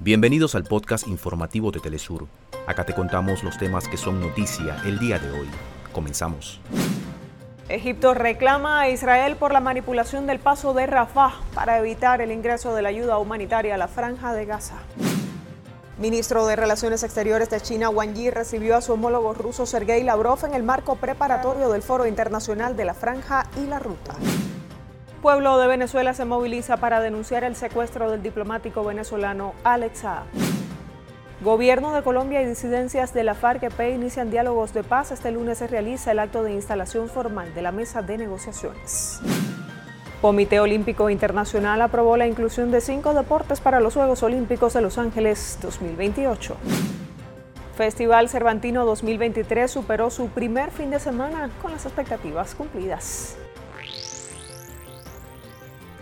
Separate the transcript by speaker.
Speaker 1: Bienvenidos al podcast informativo de Telesur. Acá te contamos los temas que son noticia el día de hoy. Comenzamos.
Speaker 2: Egipto reclama a Israel por la manipulación del paso de Rafah para evitar el ingreso de la ayuda humanitaria a la franja de Gaza. Ministro de Relaciones Exteriores de China, Wang Yi, recibió a su homólogo ruso Sergei Lavrov en el marco preparatorio del Foro Internacional de la Franja y la Ruta. Pueblo de Venezuela se moviliza para denunciar el secuestro del diplomático venezolano Alex Saab. Gobierno de Colombia y disidencias de la FARC-EP inician diálogos de paz. Este lunes se realiza el acto de instalación formal de la mesa de negociaciones. Comité Olímpico Internacional aprobó la inclusión de cinco deportes para los Juegos Olímpicos de Los Ángeles 2028. Festival Cervantino 2023 superó su primer fin de semana con las expectativas cumplidas.